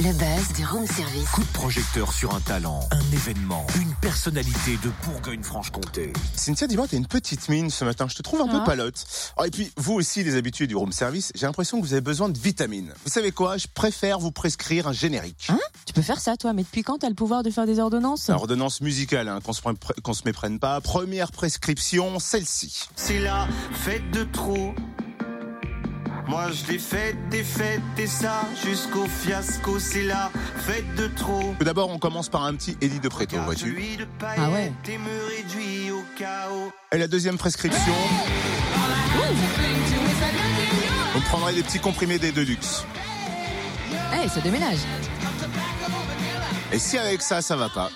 Le buzz du room service. Coup de projecteur sur un talent, un événement, une personnalité de Bourgogne-Franche-Comté. Cynthia, dis-moi, t'as une petite mine ce matin. Je te trouve un Ah. peu palote. Oh, et puis, vous aussi, les habitués du room service, j'ai l'impression que vous avez besoin de vitamines. Vous savez quoi? Je préfère vous prescrire un générique. Hein? Tu peux faire ça, toi, mais depuis quand t'as le pouvoir de faire des ordonnances? La ordonnance musicale, hein, qu'on se, prenne- se méprenne pas. Première prescription, celle-ci. C'est la fête de trop. Moi je l'ai faite, des fêtes et ça jusqu'au fiasco. C'est la fête de trop. Tout d'abord, on commence par un petit Eddie de Préto, vois-tu Ah ouais. et me réduit au chaos. Et la deuxième prescription, vous prendrez des petits comprimés des Deluxe. Eh, ça déménage. Et si avec ça, ça va pas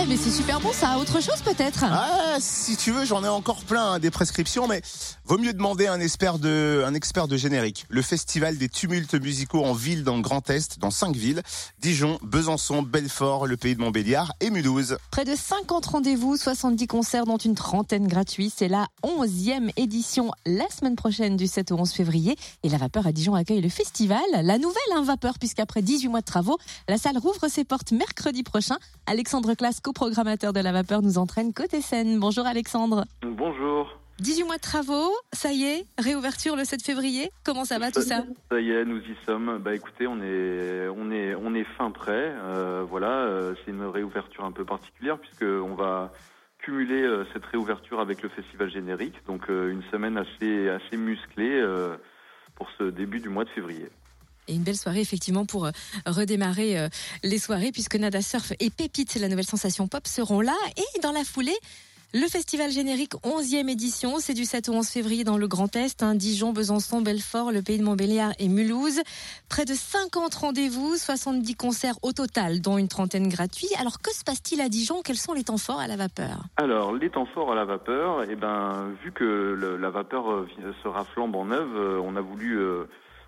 Eh, mais c'est super bon, ça. Autre chose, peut-être Ah, si tu veux, j'en ai encore plein hein, des prescriptions, mais vaut mieux demander à un expert de, un expert de générique. Le festival des tumultes musicaux en ville dans le Grand Est, dans cinq villes Dijon, Besançon, Belfort, le Pays de Montbéliard et Mulhouse. Près de 50 rendez-vous, 70 concerts, dont une trentaine gratuits. C'est la 11e édition la semaine prochaine du 7 au 11 février. Et la Vapeur à Dijon accueille le festival. La nouvelle hein, Vapeur, puisqu'après 18 mois de travaux, la salle rouvre ses portes mercredi prochain. Alexandre Classe, coprogrammateur de la Vapeur, nous entraîne côté scène. Bonjour Alexandre. Bonjour. 18 mois de travaux, ça y est, réouverture le 7 février. Comment ça va tout ça? Ça y est, nous y sommes. Bah écoutez, on est, on est, on est fin prêt. Euh, voilà, euh, c'est une réouverture un peu particulière puisque on va cumuler euh, cette réouverture avec le festival générique. Donc euh, une semaine assez, assez musclée pour ce début du mois de février. Et une belle soirée effectivement pour redémarrer les soirées puisque Nada Surf et Pépite, la nouvelle sensation pop, seront là. Et dans la foulée, le festival générique 11e édition, c'est du 7 au 11 février dans le Grand Est, hein, Dijon, Besançon, Belfort, le Pays de Montbéliard et Mulhouse. Près de 50 rendez-vous, 70 concerts au total, dont une trentaine gratuits. Alors que se passe-t-il à Dijon? Quels sont les temps forts à la vapeur? Alors, les temps forts à la vapeur, eh ben, vu que la vapeur euh, sera flambant neuve, euh, on a voulu, euh,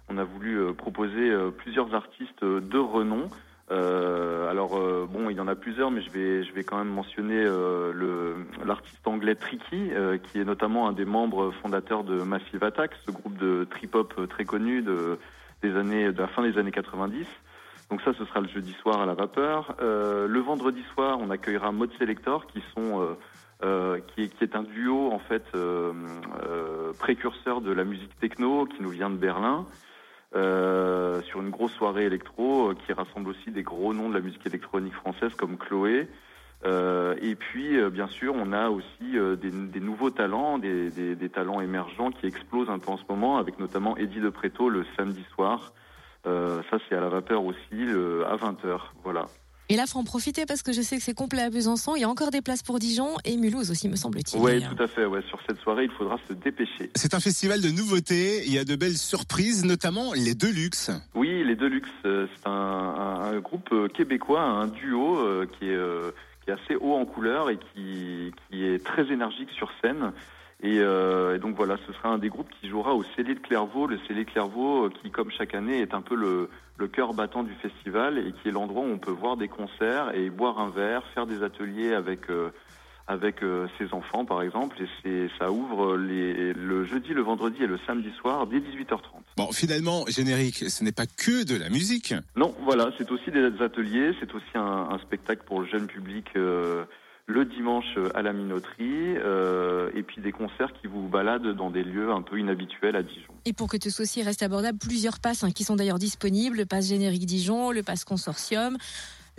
on a voulu proposer plusieurs artistes de renom. Euh, bon, il y en a plusieurs, mais je vais, quand même mentionner euh, l'artiste anglais Tricky, euh, qui est notamment un des membres fondateurs de Massive Attack, ce groupe de trip-hop très connu de, des années, de la fin des années 90. Donc ça, ce sera le jeudi soir à la vapeur. Le vendredi soir, on accueillera Mode Selector, qui sont est, un duo en fait précurseur de la musique techno, qui nous vient de Berlin, euh, sur une grosse soirée électro euh, qui rassemble aussi des gros noms de la musique électronique française comme Chloé. Euh, et puis, euh, bien sûr, on a aussi des, des nouveaux talents, des, des, des talents émergents qui explosent un peu en ce moment, avec notamment Eddie de Preto le samedi soir. Ça, c'est à la vapeur aussi, à 20h. Voilà. Et là, faut en profiter parce que je sais que c'est complet à Besançon. Il y a encore des places pour Dijon et Mulhouse aussi, me semble-t-il. Oui, tout à fait. Ouais. Sur cette soirée, il faudra se dépêcher. C'est un festival de nouveautés, il y a de belles surprises, notamment les Deluxe. Oui, les Deluxe, euh, c'est un, un- un groupe euh, québécois, un duo euh, qui, est, euh, qui est assez haut en couleur et qui, qui est très énergique sur scène. Et, euh, et donc voilà, ce sera un des groupes qui jouera au Célé de Clairvaux. Le Célé Clairvaux, euh, qui comme chaque année est un peu le, le cœur battant du festival et qui est l'endroit où on peut voir des concerts et boire un verre, faire des ateliers avec euh, avec euh, ses enfants par exemple. Et c'est ça ouvre les, le jeudi, le vendredi et le samedi soir dès 18h30. Bon, finalement, générique, ce n'est pas que de la musique. Non, voilà, c'est aussi des ateliers, c'est aussi un, un spectacle pour le jeune public euh, le dimanche à la minoterie, euh, et puis des concerts qui vous baladent dans des lieux un peu inhabituels à Dijon. Et pour que tout ceci reste abordable, plusieurs passes hein, qui sont d'ailleurs disponibles. Le pass générique Dijon, le pass consortium,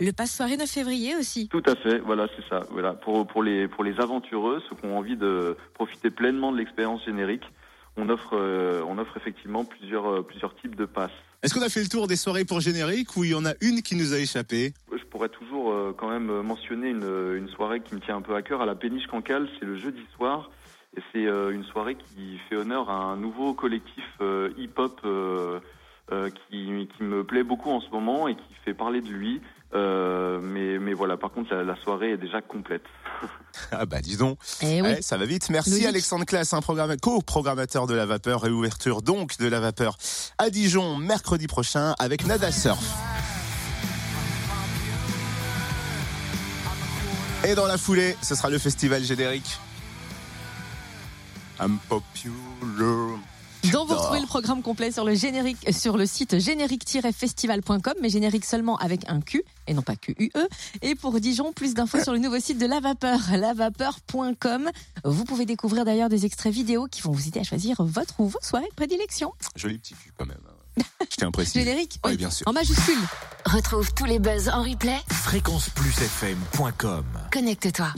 le pass soirée 9 février aussi. Tout à fait, voilà, c'est ça. Voilà, pour pour les pour les aventureux, ceux qui ont envie de profiter pleinement de l'expérience générique, on offre euh, on offre effectivement plusieurs euh, plusieurs types de passes. Est-ce qu'on a fait le tour des soirées pour générique ou il y en a une qui nous a échappé? Je pourrais toujours euh, quand même mentionner une, une soirée qui me tient un peu à cœur à la péniche Cancale, c'est le jeudi soir. Et c'est euh, une soirée qui fait honneur à un nouveau collectif hip-hop euh, qui, qui me plaît beaucoup en ce moment et qui fait parler de lui. Euh, mais, mais voilà, par contre, la, la soirée est déjà complète. Ah bah dis donc, Eh oui. Ouais, ça va vite. Merci Logique. Alexandre Classe, un programme co-programmateur de la vapeur, réouverture donc de la vapeur à Dijon mercredi prochain avec Nada Surf. Et dans la foulée, ce sera le festival générique. I'm popular. Dont vous retrouvez le programme complet sur le générique sur le site générique-festival.com mais générique seulement avec un Q et non pas QUE et pour Dijon plus d'infos sur le nouveau site de La Vapeur lavapeur.com vous pouvez découvrir d'ailleurs des extraits vidéo qui vont vous aider à choisir votre ou vos soirées de prédilection Joli petit cul quand même. hein. Je tiens à générique Oui, oui, bien sûr. en majuscule Retrouve tous les buzz en replay. Fréquenceplusfm.com Connecte-toi.